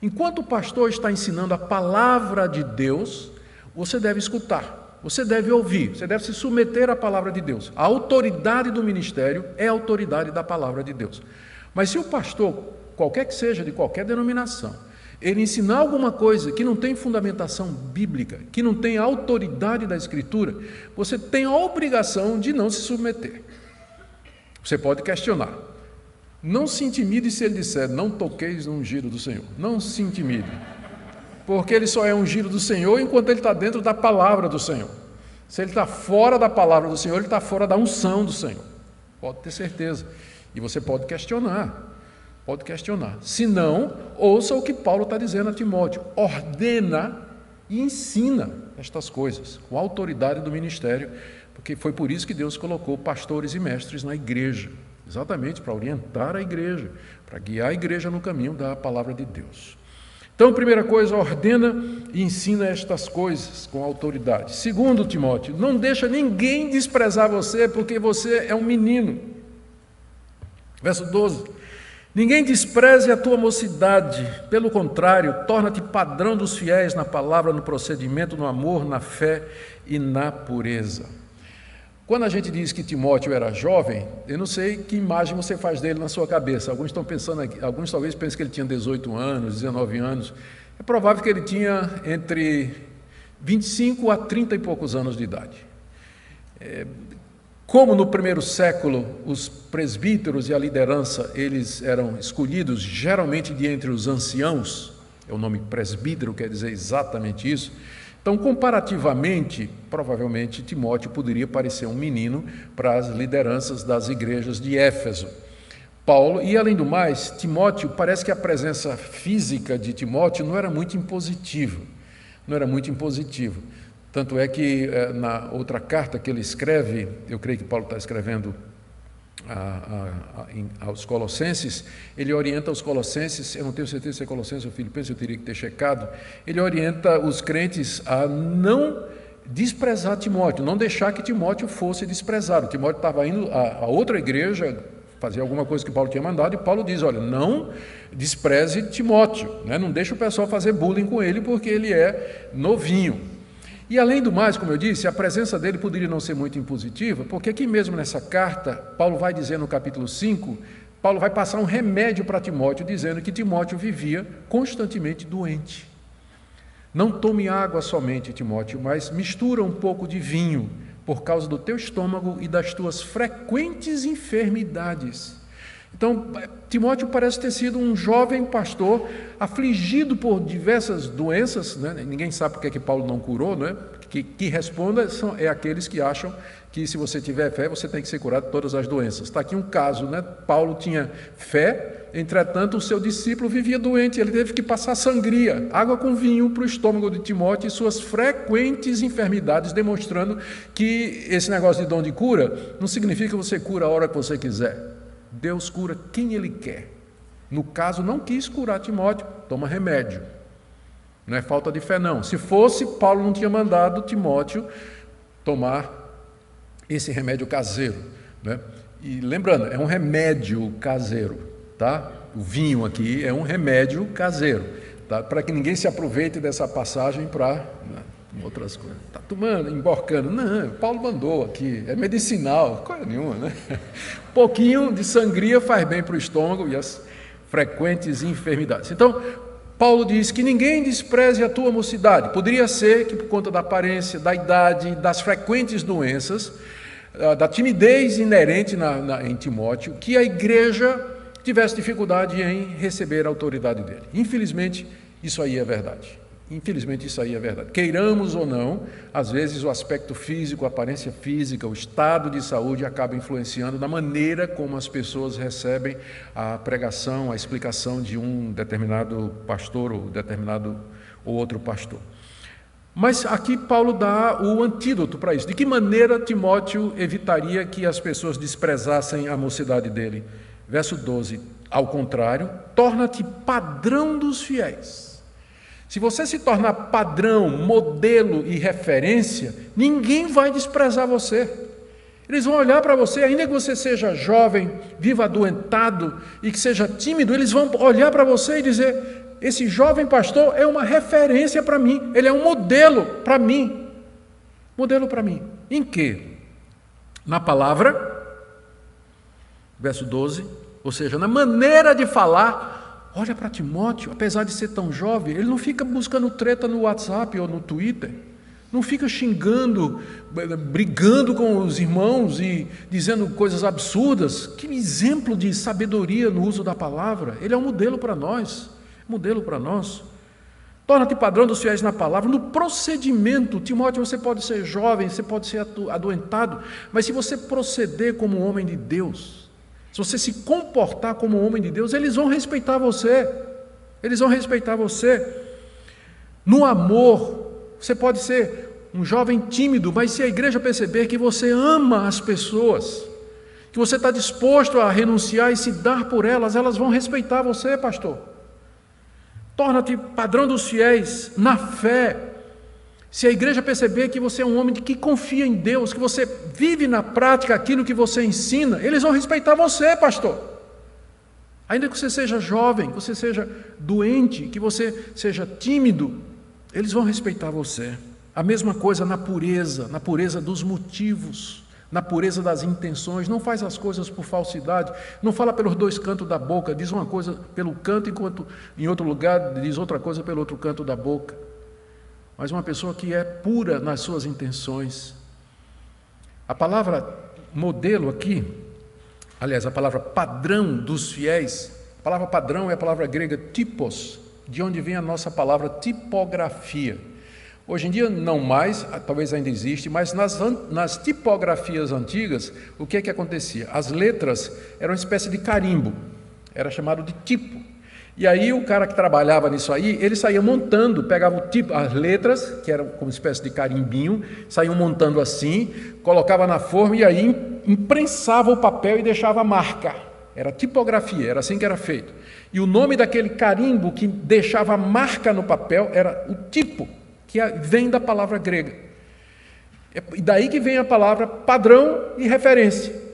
Enquanto o pastor está ensinando a palavra de Deus, você deve escutar, você deve ouvir, você deve se submeter à palavra de Deus. A autoridade do ministério é a autoridade da palavra de Deus. Mas se o pastor, qualquer que seja, de qualquer denominação, ele ensinar alguma coisa que não tem fundamentação bíblica, que não tem autoridade da Escritura, você tem a obrigação de não se submeter. Você pode questionar. Não se intimide se ele disser, não toqueis no ungido do Senhor. Não se intimide. Porque ele só é ungido do Senhor enquanto ele está dentro da palavra do Senhor. Se ele está fora da palavra do Senhor, ele está fora da unção do Senhor. Pode ter certeza. E você pode questionar. Pode questionar. Se não, ouça o que Paulo está dizendo a Timóteo: ordena e ensina estas coisas, com a autoridade do ministério, porque foi por isso que Deus colocou pastores e mestres na igreja exatamente para orientar a igreja, para guiar a igreja no caminho da palavra de Deus. Então, primeira coisa, ordena e ensina estas coisas com autoridade. Segundo, Timóteo, não deixa ninguém desprezar você porque você é um menino. Verso 12. Ninguém despreze a tua mocidade, pelo contrário, torna-te padrão dos fiéis na palavra, no procedimento, no amor, na fé e na pureza. Quando a gente diz que Timóteo era jovem, eu não sei que imagem você faz dele na sua cabeça. Alguns estão pensando, alguns talvez pensem que ele tinha 18 anos, 19 anos. É provável que ele tinha entre 25 a 30 e poucos anos de idade. É, como no primeiro século os presbíteros e a liderança eles eram escolhidos geralmente de entre os anciãos, é o nome presbítero quer dizer exatamente isso. Então, comparativamente, provavelmente Timóteo poderia parecer um menino para as lideranças das igrejas de Éfeso. Paulo, e além do mais, Timóteo, parece que a presença física de Timóteo não era muito impositiva. Não era muito impositiva. Tanto é que eh, na outra carta que ele escreve, eu creio que Paulo está escrevendo a, a, a, aos Colossenses, ele orienta os Colossenses, eu não tenho certeza se é Colossenses ou Filipenses, eu teria que ter checado, ele orienta os crentes a não desprezar Timóteo, não deixar que Timóteo fosse desprezado. Timóteo estava indo a, a outra igreja fazer alguma coisa que Paulo tinha mandado, e Paulo diz: olha, não despreze Timóteo, né? não deixe o pessoal fazer bullying com ele, porque ele é novinho. E além do mais, como eu disse, a presença dele poderia não ser muito impositiva, porque aqui mesmo nessa carta, Paulo vai dizer no capítulo 5, Paulo vai passar um remédio para Timóteo, dizendo que Timóteo vivia constantemente doente. Não tome água somente, Timóteo, mas mistura um pouco de vinho, por causa do teu estômago e das tuas frequentes enfermidades. Então, Timóteo parece ter sido um jovem pastor afligido por diversas doenças, né? ninguém sabe por que, é que Paulo não curou, né? que, que responda são, é aqueles que acham que se você tiver fé, você tem que ser curado de todas as doenças. Está aqui um caso, né? Paulo tinha fé, entretanto o seu discípulo vivia doente, ele teve que passar sangria, água com vinho para o estômago de Timóteo e suas frequentes enfermidades, demonstrando que esse negócio de dom de cura não significa que você cura a hora que você quiser. Deus cura quem Ele quer. No caso, não quis curar Timóteo, toma remédio. Não é falta de fé, não. Se fosse, Paulo não tinha mandado Timóteo tomar esse remédio caseiro. Né? E lembrando, é um remédio caseiro, tá? O vinho aqui é um remédio caseiro, tá? Para que ninguém se aproveite dessa passagem para outras coisas. Está tomando, emborcando. Não, Paulo mandou aqui, é medicinal, coisa nenhuma, né? *laughs* Pouquinho de sangria faz bem para o estômago e as frequentes enfermidades. Então, Paulo diz que ninguém despreze a tua mocidade. Poderia ser que, por conta da aparência, da idade, das frequentes doenças, ah, da timidez inerente na, na, em Timóteo, que a igreja tivesse dificuldade em receber a autoridade dele. Infelizmente, isso aí é verdade. Infelizmente, isso aí é verdade. Queiramos ou não, às vezes o aspecto físico, a aparência física, o estado de saúde acaba influenciando na maneira como as pessoas recebem a pregação, a explicação de um determinado pastor ou determinado ou outro pastor. Mas aqui Paulo dá o antídoto para isso. De que maneira Timóteo evitaria que as pessoas desprezassem a mocidade dele? Verso 12: Ao contrário, torna-te padrão dos fiéis se você se tornar padrão, modelo e referência, ninguém vai desprezar você. Eles vão olhar para você, ainda que você seja jovem, viva adoentado e que seja tímido, eles vão olhar para você e dizer: esse jovem pastor é uma referência para mim, ele é um modelo para mim. Modelo para mim. Em que? Na palavra, verso 12, ou seja, na maneira de falar Olha para Timóteo, apesar de ser tão jovem, ele não fica buscando treta no WhatsApp ou no Twitter. Não fica xingando, brigando com os irmãos e dizendo coisas absurdas. Que exemplo de sabedoria no uso da palavra. Ele é um modelo para nós. Modelo para nós. Torna-te padrão dos fiéis na palavra, no procedimento. Timóteo, você pode ser jovem, você pode ser adoentado, mas se você proceder como um homem de Deus, se você se comportar como homem de Deus, eles vão respeitar você. Eles vão respeitar você. No amor, você pode ser um jovem tímido, mas se a igreja perceber que você ama as pessoas, que você está disposto a renunciar e se dar por elas, elas vão respeitar você, pastor. Torna-te padrão dos fiéis na fé. Se a igreja perceber que você é um homem que confia em Deus, que você vive na prática aquilo que você ensina, eles vão respeitar você, pastor. Ainda que você seja jovem, que você seja doente, que você seja tímido, eles vão respeitar você. A mesma coisa na pureza, na pureza dos motivos, na pureza das intenções. Não faz as coisas por falsidade, não fala pelos dois cantos da boca, diz uma coisa pelo canto, enquanto em outro lugar diz outra coisa pelo outro canto da boca. Mas uma pessoa que é pura nas suas intenções. A palavra modelo aqui, aliás, a palavra padrão dos fiéis, a palavra padrão é a palavra grega tipos, de onde vem a nossa palavra tipografia. Hoje em dia não mais, talvez ainda existe, mas nas, nas tipografias antigas, o que é que acontecia? As letras eram uma espécie de carimbo, era chamado de tipo. E aí o cara que trabalhava nisso aí, ele saía montando, pegava o tipo, as letras, que eram como espécie de carimbinho, saíam montando assim, colocava na forma e aí imprensava o papel e deixava a marca. Era tipografia, era assim que era feito. E o nome daquele carimbo que deixava a marca no papel era o tipo que vem da palavra grega. É, e daí que vem a palavra padrão e referência.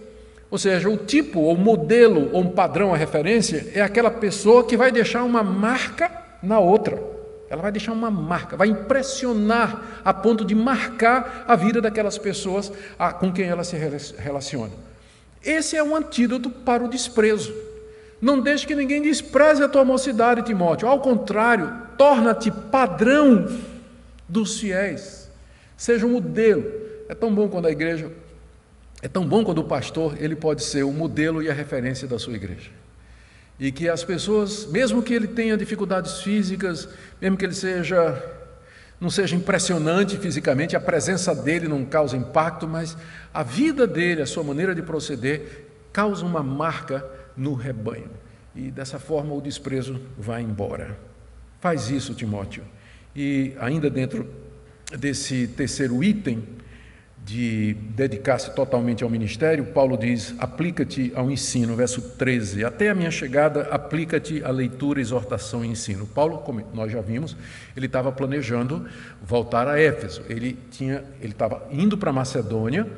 Ou seja, o tipo, ou modelo, ou um padrão, a referência, é aquela pessoa que vai deixar uma marca na outra. Ela vai deixar uma marca, vai impressionar a ponto de marcar a vida daquelas pessoas com quem ela se relaciona. Esse é um antídoto para o desprezo. Não deixe que ninguém despreze a tua mocidade, Timóteo. Ao contrário, torna-te padrão dos fiéis. Seja um modelo. É tão bom quando a igreja, é tão bom quando o pastor, ele pode ser o modelo e a referência da sua igreja. E que as pessoas, mesmo que ele tenha dificuldades físicas, mesmo que ele seja não seja impressionante fisicamente, a presença dele não causa impacto, mas a vida dele, a sua maneira de proceder, causa uma marca no rebanho. E dessa forma o desprezo vai embora. Faz isso, Timóteo. E ainda dentro desse terceiro item de dedicar-se totalmente ao ministério, Paulo diz: aplica-te ao ensino, verso 13. Até a minha chegada, aplica-te à leitura, exortação e ensino. Paulo, como nós já vimos, ele estava planejando voltar a Éfeso. Ele tinha, ele estava indo para Macedônia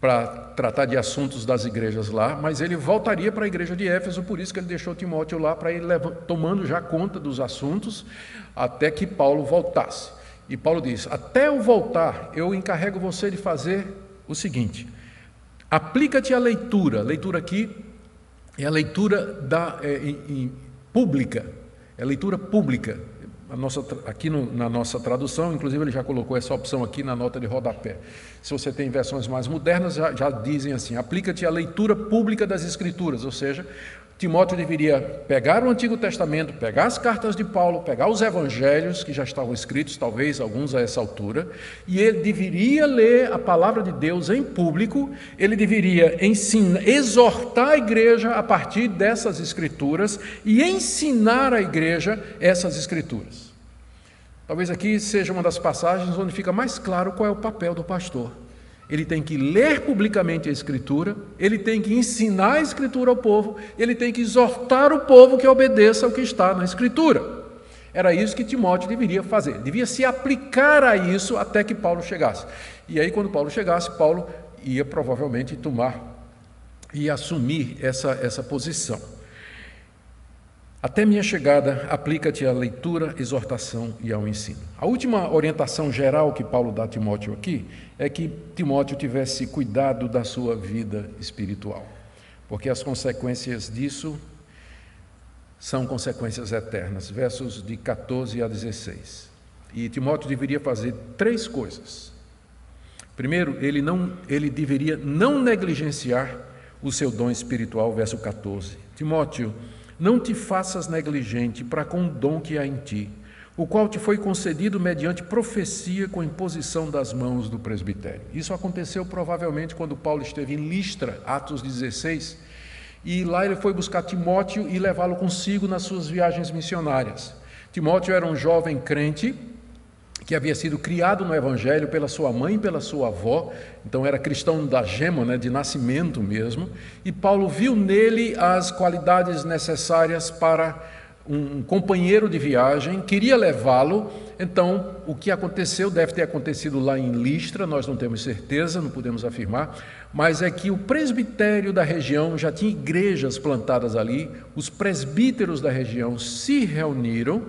para tratar de assuntos das igrejas lá, mas ele voltaria para a igreja de Éfeso, por isso que ele deixou Timóteo lá para ir tomando já conta dos assuntos até que Paulo voltasse. E Paulo diz: Até eu voltar, eu encarrego você de fazer o seguinte: aplica-te à leitura. Leitura aqui é a leitura da, é, pública, é a leitura pública nossa, aqui no, na nossa tradução, inclusive ele já colocou essa opção aqui na nota de rodapé. Se você tem versões mais modernas, já, já dizem assim: aplica-te a leitura pública das Escrituras, ou seja, Timóteo deveria pegar o Antigo Testamento, pegar as cartas de Paulo, pegar os evangelhos que já estavam escritos, talvez alguns a essa altura, e ele deveria ler a palavra de Deus em público, ele deveria ensinar, exortar a igreja a partir dessas escrituras e ensinar a igreja essas escrituras. Talvez aqui seja uma das passagens onde fica mais claro qual é o papel do pastor ele tem que ler publicamente a Escritura, ele tem que ensinar a Escritura ao povo, ele tem que exortar o povo que obedeça ao que está na Escritura. Era isso que Timóteo deveria fazer, devia se aplicar a isso até que Paulo chegasse. E aí, quando Paulo chegasse, Paulo ia provavelmente tomar e assumir essa, essa posição. Até minha chegada, aplica-te à leitura, exortação e ao ensino. A última orientação geral que Paulo dá a Timóteo aqui é que Timóteo tivesse cuidado da sua vida espiritual, porque as consequências disso são consequências eternas. Versos de 14 a 16. E Timóteo deveria fazer três coisas. Primeiro, ele, não, ele deveria não negligenciar o seu dom espiritual, verso 14. Timóteo, não te faças negligente para com o dom que há em ti, o qual te foi concedido mediante profecia com imposição das mãos do presbitério. Isso aconteceu provavelmente quando Paulo esteve em Listra, Atos 16 e lá ele foi buscar Timóteo e levá-lo consigo nas suas viagens missionárias. Timóteo era um jovem crente que havia sido criado no Evangelho pela sua mãe e pela sua avó, então era cristão da gema, né, de nascimento mesmo, e Paulo viu nele as qualidades necessárias para um companheiro de viagem, queria levá-lo. Então, o que aconteceu deve ter acontecido lá em Listra, nós não temos certeza, não podemos afirmar, mas é que o presbitério da região já tinha igrejas plantadas ali, os presbíteros da região se reuniram,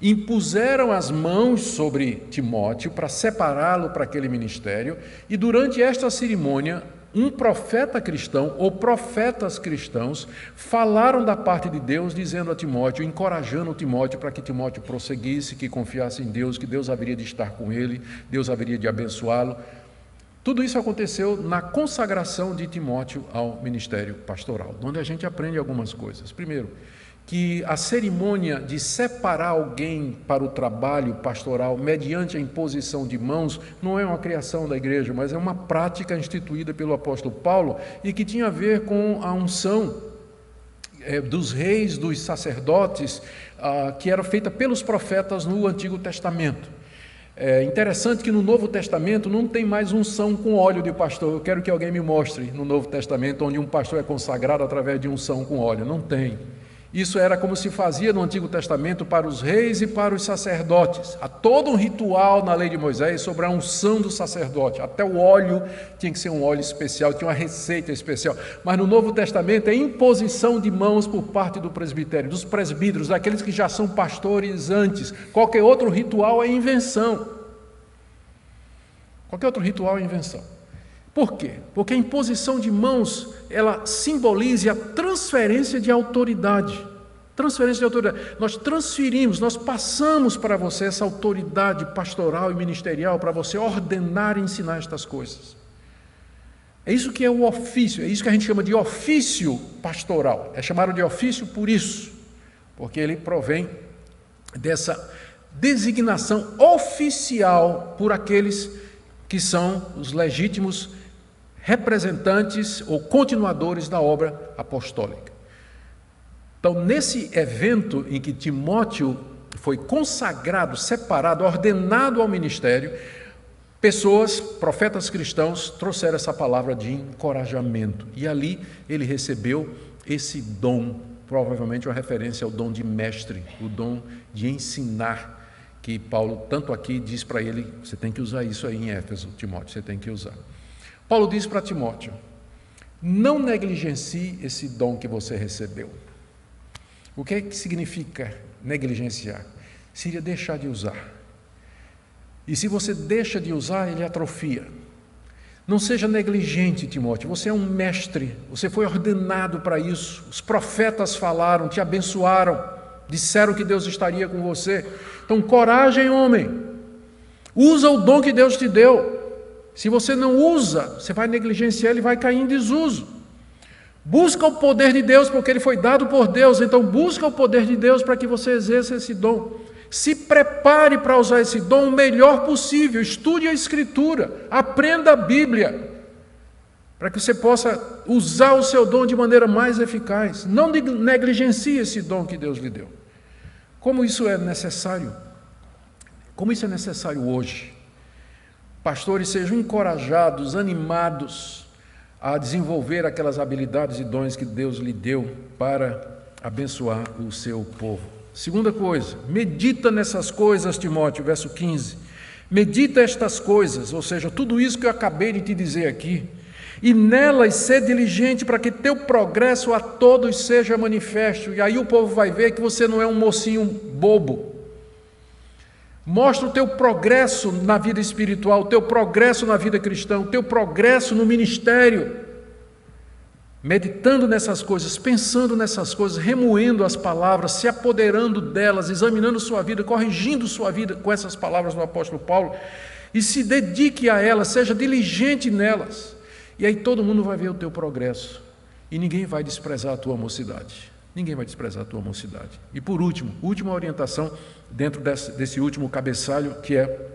impuseram as mãos sobre Timóteo para separá-lo para aquele ministério, e durante esta cerimônia, um profeta cristão ou profetas cristãos falaram da parte de Deus, dizendo a Timóteo, encorajando Timóteo para que Timóteo prosseguisse, que confiasse em Deus, que Deus haveria de estar com ele, Deus haveria de abençoá-lo. Tudo isso aconteceu na consagração de Timóteo ao ministério pastoral, onde a gente aprende algumas coisas. Primeiro, que a cerimônia de separar alguém para o trabalho pastoral mediante a imposição de mãos não é uma criação da igreja, mas é uma prática instituída pelo apóstolo Paulo e que tinha a ver com a unção é, dos reis, dos sacerdotes, ah, que era feita pelos profetas no Antigo Testamento. É interessante que no Novo Testamento não tem mais unção com óleo de pastor. Eu quero que alguém me mostre no Novo Testamento onde um pastor é consagrado através de unção com óleo. Não tem. Isso era como se fazia no Antigo Testamento para os reis e para os sacerdotes. Há todo um ritual na lei de Moisés sobre a unção do sacerdote. Até o óleo tinha que ser um óleo especial, tinha uma receita especial. Mas no Novo Testamento é imposição de mãos por parte do presbitério, dos presbíteros, daqueles que já são pastores antes. Qualquer outro ritual é invenção. Qualquer outro ritual é invenção. Por quê? Porque a imposição de mãos, ela simboliza a transferência de autoridade. Transferência de autoridade. Nós transferimos, nós passamos para você essa autoridade pastoral e ministerial para você ordenar e ensinar estas coisas. É isso que é o ofício, é isso que a gente chama de ofício pastoral. É chamado de ofício por isso, porque ele provém dessa designação oficial por aqueles que são os legítimos representantes ou continuadores da obra apostólica. Então, nesse evento em que Timóteo foi consagrado, separado, ordenado ao ministério, pessoas, profetas cristãos, trouxeram essa palavra de encorajamento. E ali ele recebeu esse dom, provavelmente uma referência ao dom de mestre, o dom de ensinar, que Paulo tanto aqui diz para ele: você tem que usar isso aí em Éfeso, Timóteo, você tem que usar. Paulo diz para Timóteo: não negligencie esse dom que você recebeu. O que, é que significa negligenciar? Seria deixar de usar. E se você deixa de usar, ele atrofia. Não seja negligente, Timóteo. Você é um mestre, você foi ordenado para isso. Os profetas falaram, te abençoaram, disseram que Deus estaria com você. Então, coragem, homem. Usa o dom que Deus te deu. Se você não usa, você vai negligenciar, ele vai cair em desuso. Busca o poder de Deus, porque ele foi dado por Deus, então busca o poder de Deus para que você exerça esse dom. Se prepare para usar esse dom o melhor possível, estude a Escritura, aprenda a Bíblia, para que você possa usar o seu dom de maneira mais eficaz. Não negligencie esse dom que Deus lhe deu. Como isso é necessário? Como isso é necessário hoje? Pastores sejam encorajados, animados a desenvolver aquelas habilidades e dons que Deus lhe deu para abençoar o seu povo. Segunda coisa, medita nessas coisas, Timóteo, verso 15. Medita estas coisas, ou seja, tudo isso que eu acabei de te dizer aqui, e nelas ser diligente para que teu progresso a todos seja manifesto. E aí o povo vai ver que você não é um mocinho bobo, Mostra o teu progresso na vida espiritual, o teu progresso na vida cristã, o teu progresso no ministério. meditando nessas coisas, pensando nessas coisas, remoendo as palavras, se apoderando delas, examinando sua vida, corrigindo sua vida com essas palavras do apóstolo Paulo, e se dedique a elas, seja diligente nelas. E aí todo mundo vai ver o teu progresso, e ninguém vai desprezar a tua mocidade. Ninguém vai desprezar a tua mocidade. E por último, última orientação dentro desse, desse último cabeçalho, que é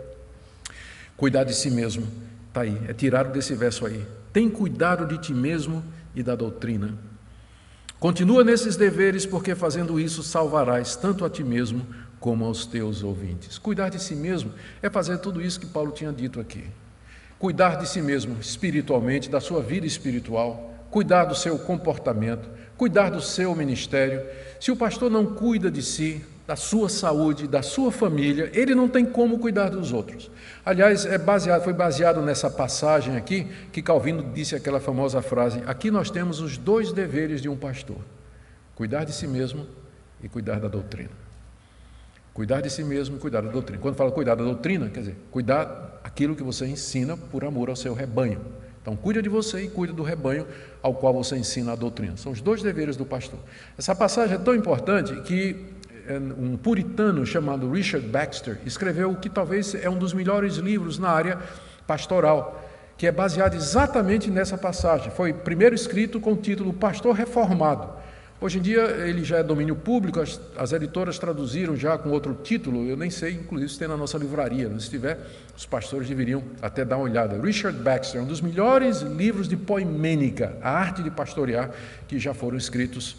cuidar de si mesmo. Está aí, é tirado desse verso aí. Tem cuidado de ti mesmo e da doutrina. Continua nesses deveres, porque fazendo isso salvarás tanto a ti mesmo como aos teus ouvintes. Cuidar de si mesmo é fazer tudo isso que Paulo tinha dito aqui. Cuidar de si mesmo espiritualmente, da sua vida espiritual, cuidar do seu comportamento, cuidar do seu ministério. Se o pastor não cuida de si, da sua saúde, da sua família, ele não tem como cuidar dos outros. Aliás, é baseado, foi baseado nessa passagem aqui que Calvino disse aquela famosa frase: aqui nós temos os dois deveres de um pastor: cuidar de si mesmo e cuidar da doutrina. Cuidar de si mesmo e cuidar da doutrina. Quando fala cuidar da doutrina, quer dizer, cuidar aquilo que você ensina por amor ao seu rebanho. Então, cuida de você e cuida do rebanho ao qual você ensina a doutrina. São os dois deveres do pastor. Essa passagem é tão importante que um puritano chamado Richard Baxter escreveu o que talvez é um dos melhores livros na área pastoral, que é baseado exatamente nessa passagem. Foi primeiro escrito com o título Pastor Reformado. Hoje em dia ele já é domínio público, as, as, editoras traduziram já com outro título, eu nem sei, inclusive se tem na nossa livraria, se tiver, os pastores deveriam até dar uma olhada. Richard Baxter, um dos melhores livros de poimênica, a arte de pastorear, que já foram escritos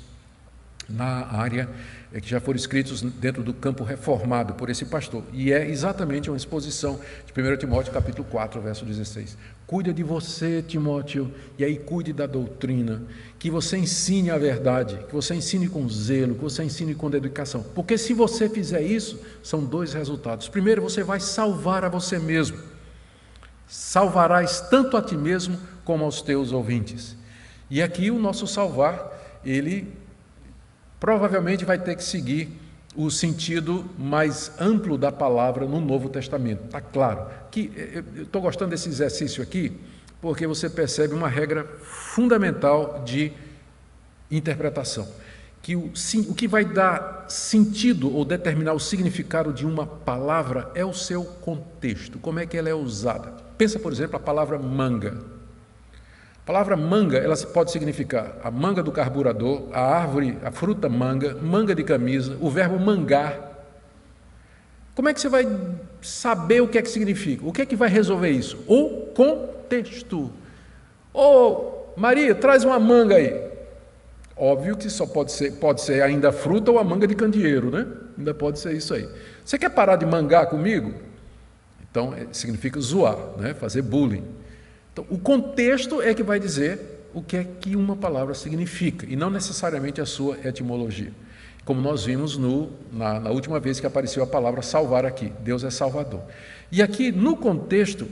na área é que já foram escritos dentro do campo reformado por esse pastor. E é exatamente uma exposição de 1 Timóteo capítulo 4, verso 16. Cuida de você, Timóteo, e aí cuide da doutrina, que você ensine a verdade, que você ensine com zelo, que você ensine com dedicação. Porque se você fizer isso, são dois resultados. Primeiro, você vai salvar a você mesmo. Salvarás tanto a ti mesmo como aos teus ouvintes. E aqui o nosso salvar, ele provavelmente vai ter que seguir o sentido mais amplo da palavra no Novo Testamento. Está claro que eh, eu estou gostando desse exercício aqui, porque você percebe uma regra fundamental de interpretação. Que o, o que vai dar sentido ou determinar o significado de uma palavra é o seu contexto, como é que ela é usada. Pensa, por exemplo, a palavra manga. A palavra manga, ela pode significar a manga do carburador, a árvore, a fruta manga, manga de camisa, o verbo mangar. Como é que você vai saber o que é que significa? O que é que vai resolver isso? O contexto. Ô, oh, Maria, traz uma manga aí. Óbvio que só pode ser, pode ser ainda fruta ou a manga de candeeiro, né? Ainda pode ser isso aí. Você quer parar de mangar comigo? Então, é, significa zoar, né? fazer bullying. Então, o contexto é que vai dizer o que é que uma palavra significa, e não necessariamente a sua etimologia. Como nós vimos no, na, na última vez que apareceu a palavra salvar aqui, Deus é Salvador. E aqui, no contexto,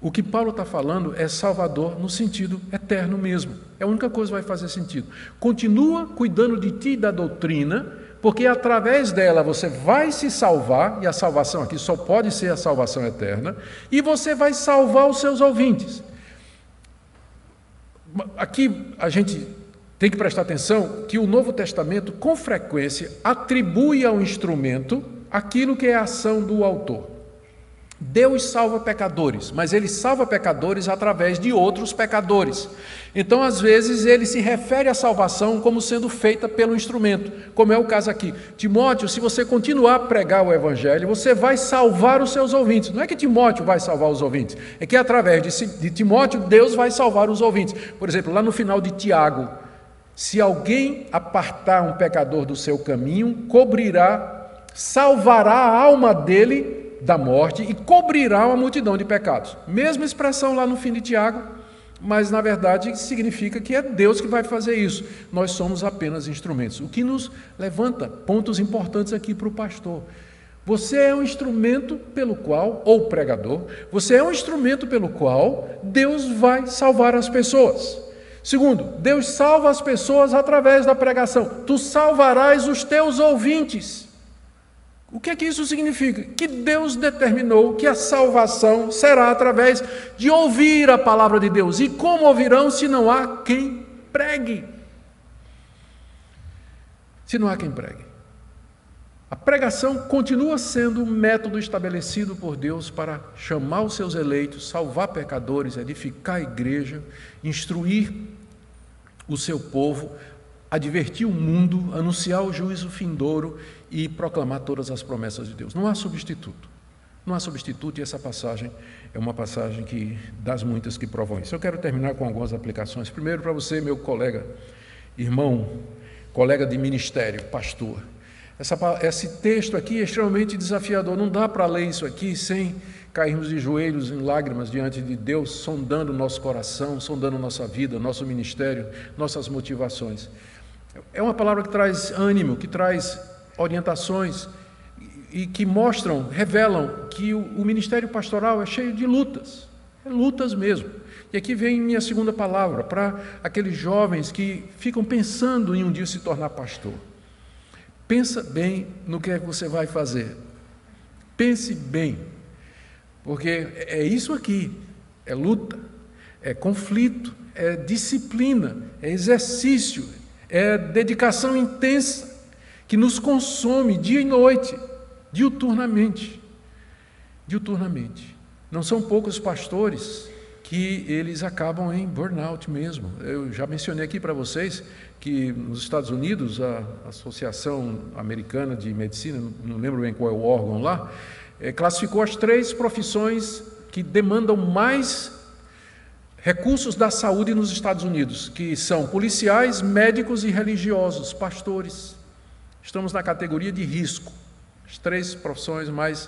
o que Paulo está falando é Salvador no sentido eterno mesmo. É a única coisa que vai fazer sentido. Continua cuidando de ti e da doutrina, porque através dela você vai se salvar, e a salvação aqui só pode ser a salvação eterna, e você vai salvar os seus ouvintes. Aqui a gente tem que prestar atenção que o Novo Testamento, com frequência, atribui ao instrumento aquilo que é a ação do autor. Deus salva pecadores, mas ele salva pecadores através de outros pecadores. Então, às vezes, ele se refere à salvação como sendo feita pelo instrumento, como é o caso aqui. Timóteo, se você continuar a pregar o evangelho, você vai salvar os seus ouvintes. Não é que Timóteo vai salvar os ouvintes, é que através de Timóteo, Deus vai salvar os ouvintes. Por exemplo, lá no final de Tiago, se alguém apartar um pecador do seu caminho, cobrirá, salvará a alma dele da morte e cobrirá uma multidão de pecados. Mesma expressão lá no fim de Tiago, mas na verdade significa que é Deus que vai fazer isso. Nós somos apenas instrumentos. O que nos levanta pontos importantes aqui para o pastor. Você é um instrumento pelo qual, ou pregador, você é um instrumento pelo qual Deus vai salvar as pessoas. Segundo, Deus salva as pessoas através da pregação. Tu salvarás os teus ouvintes. O que é que isso significa? Que Deus determinou que a salvação será através de ouvir a palavra de Deus. E como ouvirão se não há quem pregue. Se não há quem pregue. A pregação continua sendo o método estabelecido por Deus para chamar os seus eleitos, salvar pecadores, edificar a igreja, instruir o seu povo, advertir o mundo, anunciar o juízo findouro e proclamar todas as promessas de Deus. Não há substituto. Não há substituto e essa passagem é uma passagem que das muitas que provam isso. Eu quero terminar com algumas aplicações. Primeiro para você, meu colega, irmão, colega de ministério, pastor. Essa, esse texto aqui é extremamente desafiador. Não dá para ler isso aqui sem cairmos de joelhos em lágrimas diante de Deus, sondando nosso coração, sondando nossa vida, nosso ministério, nossas motivações. É uma palavra que traz ânimo, que traz orientações e que mostram, revelam que o, o ministério pastoral é cheio de lutas, é lutas mesmo. E aqui vem minha segunda palavra para aqueles jovens que ficam pensando em um dia se tornar pastor. Pensa bem no que é que você vai fazer. Pense bem, porque é isso aqui: é luta, é conflito, é disciplina, é exercício, é dedicação intensa que nos consome dia e noite, diuturnamente. Diuturnamente. Não são poucos pastores que eles acabam em burnout mesmo. Eu já mencionei aqui para vocês que nos Estados Unidos, a Associação Americana de Medicina, não lembro bem qual é o órgão lá, é, classificou as três profissões que demandam mais recursos da saúde nos Estados Unidos, que são policiais, médicos e religiosos, pastores. Estamos na categoria de risco, as três profissões mais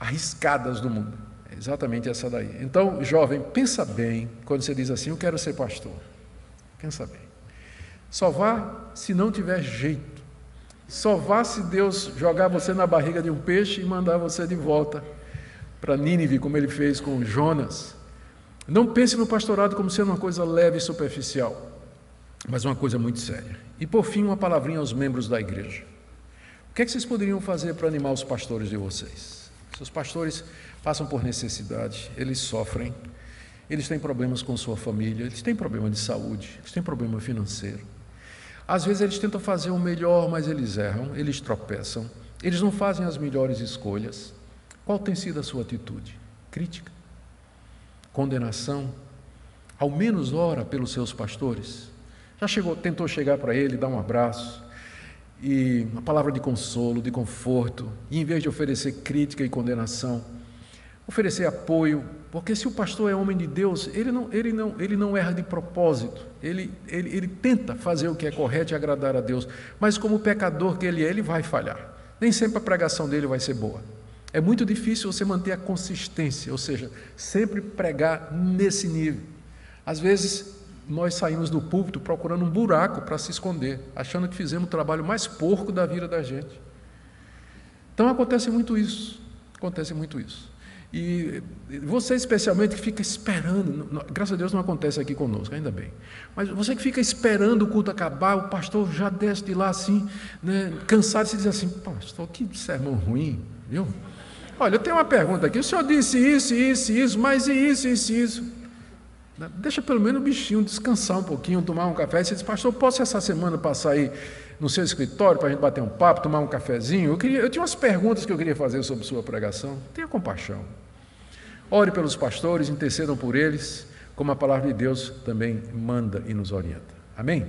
arriscadas do mundo. É exatamente essa daí. Então, jovem, pensa bem quando você diz assim: Eu quero ser pastor. Pensa bem. Só vá se não tiver jeito. Só vá se Deus jogar você na barriga de um peixe e mandar você de volta para Nínive, como ele fez com Jonas. Não pense no pastorado como sendo uma coisa leve e superficial, mas uma coisa muito séria. E por fim, uma palavrinha aos membros da igreja. O que é que vocês poderiam fazer para animar os pastores de vocês? Seus pastores passam por necessidade, eles sofrem, eles têm problemas com sua família, eles têm problema de saúde, eles têm problema financeiro. Às vezes eles tentam fazer o melhor, mas eles erram, eles tropeçam, eles não fazem as melhores escolhas. Qual tem sido a sua atitude? Crítica? Condenação? Ao menos ora pelos seus pastores? Já chegou, tentou chegar para ele, dar um abraço, e uma palavra de consolo, de conforto, e em vez de oferecer crítica e condenação, oferecer apoio, porque se o pastor é homem de Deus, ele não, ele não, ele não erra de propósito, ele, ele, ele tenta fazer o que é correto e agradar a Deus, mas como pecador que ele é, ele vai falhar. Nem sempre a pregação dele vai ser boa. É muito difícil você manter a consistência, ou seja, sempre pregar nesse nível. Às vezes, nós saímos do púlpito procurando um buraco para se esconder, achando que fizemos o trabalho mais porco da vida da gente. Então acontece muito isso. Acontece muito isso. E você, especialmente, que fica esperando, graças a Deus não acontece aqui conosco, ainda bem. Mas você que fica esperando o culto acabar, o pastor já desce de lá assim, né, cansado, e se diz assim: Pastor, que sermão ruim, viu? Olha, eu tenho uma pergunta aqui. O senhor disse isso, isso, isso, mas e isso, isso, isso? Deixa pelo menos o bichinho descansar um pouquinho, tomar um café. Você diz, pastor, posso essa semana passar aí no seu escritório para a gente bater um papo, tomar um cafezinho? Eu, queria, eu tinha umas perguntas que eu queria fazer sobre sua pregação. Tenha compaixão. Ore pelos pastores, intercedam por eles, como a palavra de Deus também manda e nos orienta. Amém?